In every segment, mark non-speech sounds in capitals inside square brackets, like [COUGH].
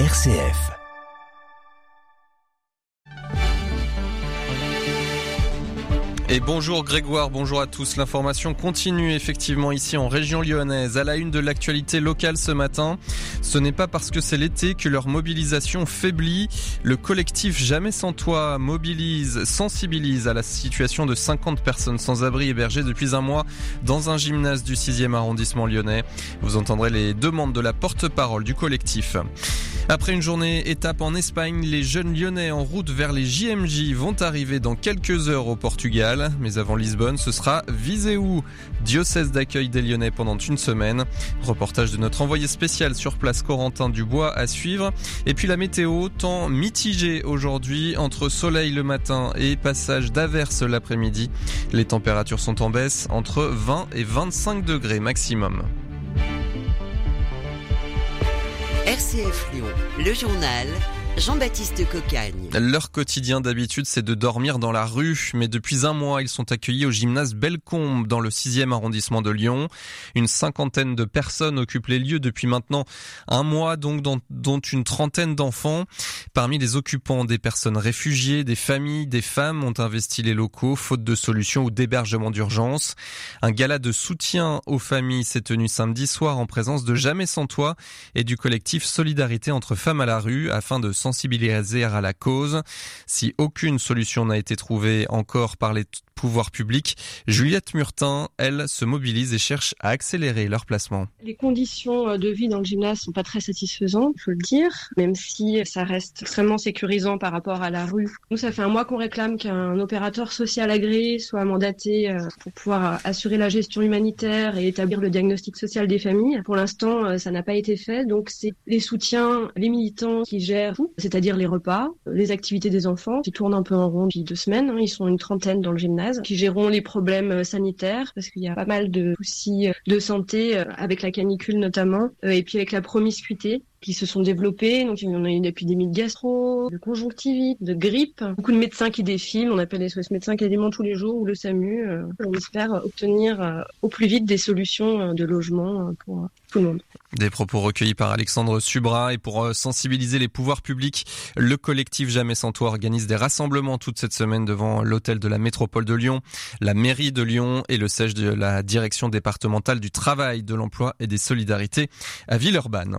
RCF. Et bonjour Grégoire, bonjour à tous. L'information continue effectivement ici en région lyonnaise. À la une de l'actualité locale ce matin, ce n'est pas parce que c'est l'été que leur mobilisation faiblit. Le collectif Jamais sans toi mobilise, sensibilise à la situation de 50 personnes sans abri hébergées depuis un mois dans un gymnase du 6e arrondissement lyonnais. Vous entendrez les demandes de la porte-parole du collectif. Après une journée étape en Espagne, les jeunes lyonnais en route vers les JMJ vont arriver dans quelques heures au Portugal. Mais avant Lisbonne, ce sera Viseu, diocèse d'accueil des lyonnais pendant une semaine. Reportage de notre envoyé spécial sur place Corentin Dubois à suivre. Et puis la météo, temps mitigé aujourd'hui entre soleil le matin et passage d'averse l'après-midi. Les températures sont en baisse entre 20 et 25 degrés maximum. RCF Lyon, le journal Jean-Baptiste Cocagne. Leur quotidien d'habitude, c'est de dormir dans la rue, mais depuis un mois, ils sont accueillis au gymnase Bellecombe dans le 6e arrondissement de Lyon. Une cinquantaine de personnes occupent les lieux depuis maintenant un mois, donc dont, dont une trentaine d'enfants. Parmi les occupants, des personnes réfugiées, des familles, des femmes ont investi les locaux, faute de solution ou d'hébergement d'urgence. Un gala de soutien aux familles s'est tenu samedi soir en présence de Jamais sans toi et du collectif Solidarité entre femmes à la rue afin de sensibiliser à la cause. Si aucune solution n'a été trouvée encore par les pouvoirs publics, Juliette Murtin, elle, se mobilise et cherche à accélérer leur placement. Les conditions euh, de vie dans le gymnase sont pas très satisfaisantes, il faut le dire, même si ça reste extrêmement sécurisant par rapport à la rue. Nous, ça fait un mois qu'on réclame qu'un opérateur social agréé soit mandaté euh, pour pouvoir assurer la gestion humanitaire et établir le diagnostic social des familles. Pour l'instant, euh, ça n'a pas été fait, donc c'est les soutiens, les militants qui gèrent tout, c'est-à-dire les repas, les activités des enfants, qui tournent un peu en rond depuis deux semaines. Hein. Ils sont une trentaine dans le gymnase, qui géreront les problèmes euh, sanitaires, parce qu'il y a pas mal de soucis euh, de santé, euh, avec la canicule notamment, et puis avec la promiscuité qui se sont développés. Donc, en a une épidémie de gastro, de conjonctivite, de grippe. Beaucoup de médecins qui défilent. On appelle les SOS médecins quasiment tous les jours ou le SAMU. On espère obtenir au plus vite des solutions de logement pour tout le monde. Des propos recueillis par Alexandre Subra et pour sensibiliser les pouvoirs publics, le collectif Jamais sans toi organise des rassemblements toute cette semaine devant l'hôtel de la métropole de Lyon, la mairie de Lyon et le siège de la direction départementale du travail, de l'emploi et des solidarités à Villeurbanne.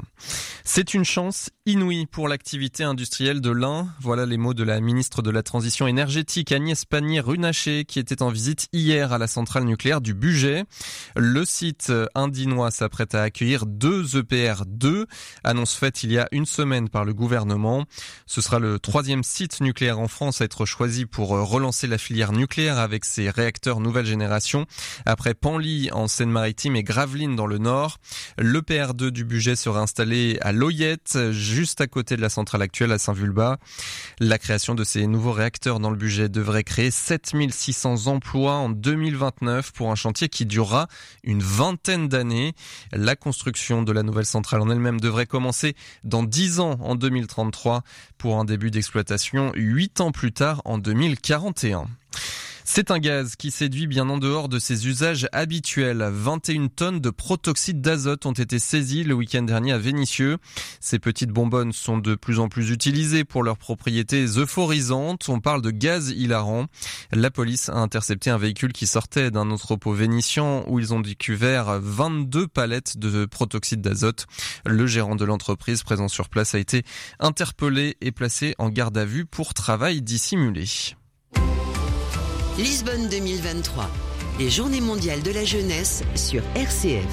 C'est une chance inouïe pour l'activité industrielle de l'Ain. Voilà les mots de la ministre de la Transition énergétique Agnès Pannier-Runacher qui était en visite hier à la centrale nucléaire du Budget. Le site indinois s'apprête à accueillir deux EPR 2, annonce faite il y a une semaine par le gouvernement. Ce sera le troisième site nucléaire en France à être choisi pour relancer la filière nucléaire avec ses réacteurs nouvelle génération. Après Panly en Seine-Maritime et Gravelines dans le Nord, l'EPR 2 du Budget sera installé à Loyette, juste à côté de la centrale actuelle à Saint-Vulbas. La création de ces nouveaux réacteurs dans le budget devrait créer 7600 emplois en 2029 pour un chantier qui durera une vingtaine d'années. La construction de la nouvelle centrale en elle-même devrait commencer dans 10 ans en 2033 pour un début d'exploitation 8 ans plus tard en 2041. C'est un gaz qui séduit bien en dehors de ses usages habituels. 21 tonnes de protoxyde d'azote ont été saisies le week-end dernier à Vénissieux. Ces petites bonbonnes sont de plus en plus utilisées pour leurs propriétés euphorisantes. On parle de gaz hilarant. La police a intercepté un véhicule qui sortait d'un entrepôt vénitien où ils ont découvert 22 palettes de protoxyde d'azote. Le gérant de l'entreprise présent sur place a été interpellé et placé en garde à vue pour travail dissimulé. Lisbonne 2023, les Journées mondiales de la jeunesse sur RCF.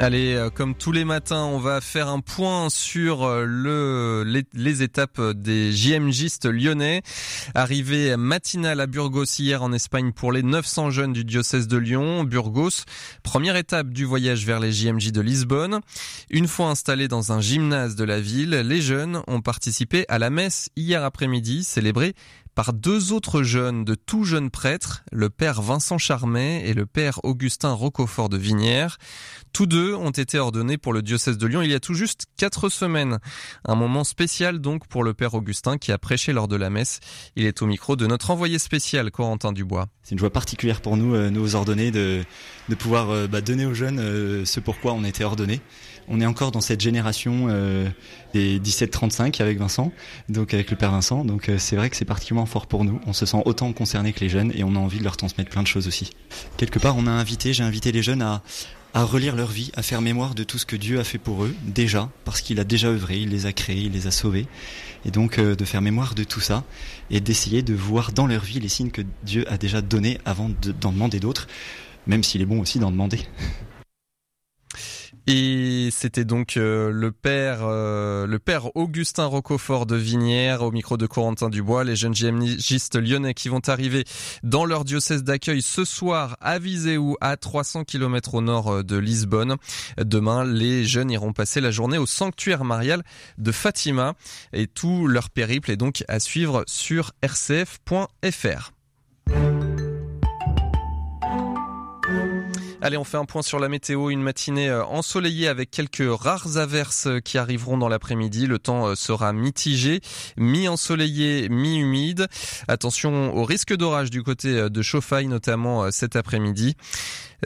Allez, euh, comme tous les matins, on va faire un point sur euh, le, les, étapes des JMJistes lyonnais. Arrivée matinale à Burgos hier en Espagne pour les 900 jeunes du diocèse de Lyon. Burgos, première étape du voyage vers les JMJ de Lisbonne. Une fois installés dans un gymnase de la ville, les jeunes ont participé à la messe hier après-midi, célébrée par deux autres jeunes de tout jeunes prêtres, le père Vincent Charmet et le père Augustin Roquefort de Vinière. Tous deux ont été ordonnés pour le diocèse de Lyon il y a tout juste quatre semaines. Un moment spécial donc pour le père Augustin qui a prêché lors de la messe. Il est au micro de notre envoyé spécial Corentin Dubois. C'est une joie particulière pour nous, euh, nous ordonnés, de, pouvoir euh, bah, donner aux jeunes euh, ce pourquoi on été ordonnés. On est encore dans cette génération euh, des 17-35 avec Vincent, donc avec le père Vincent. Donc euh, c'est vrai que c'est particulièrement fort pour nous. On se sent autant concerné que les jeunes et on a envie de leur transmettre plein de choses aussi. Quelque part, on a invité, j'ai invité les jeunes à à relire leur vie, à faire mémoire de tout ce que Dieu a fait pour eux, déjà, parce qu'il a déjà œuvré, il les a créés, il les a sauvés. Et donc euh, de faire mémoire de tout ça et d'essayer de voir dans leur vie les signes que Dieu a déjà donnés avant d'en demander d'autres, même s'il est bon aussi d'en demander. [LAUGHS] Et c'était donc euh, le père, euh, le père Augustin Roquefort de Vinière au micro de Corentin Dubois, les jeunes JMJistes lyonnais qui vont arriver dans leur diocèse d'accueil ce soir à Viséou, à 300 km au nord euh, de Lisbonne. Demain, les jeunes iront passer la journée au sanctuaire marial de Fatima et tout leur périple est donc à suivre sur rcf.fr. Allez, on fait un point sur la météo. Une matinée euh, ensoleillée avec quelques rares averses euh, qui arriveront dans l'après-midi. Le temps euh, sera mitigé, mi-ensoleillé, mi-humide. Attention au risque d'orage du côté de Chauffaille, notamment cet après-midi.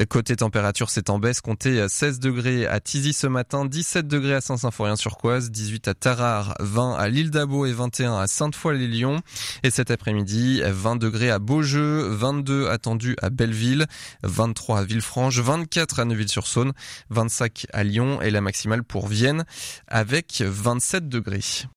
Côté température, c'est en baisse. Comptez 16 degrés à Tizy ce matin, 17 degrés à Saint-Symphorien-sur-Coise, 18 à Tarare, 20 à l'île d'Abo et 21 à Sainte-Foy-les-Lyons. Et cet après-midi, 20 degrés à Beaujeu, 22 attendus à Belleville, 23 à Villefranche, 24 à Neuville-sur-Saône, 25 à Lyon et la maximale pour Vienne avec 27 degrés.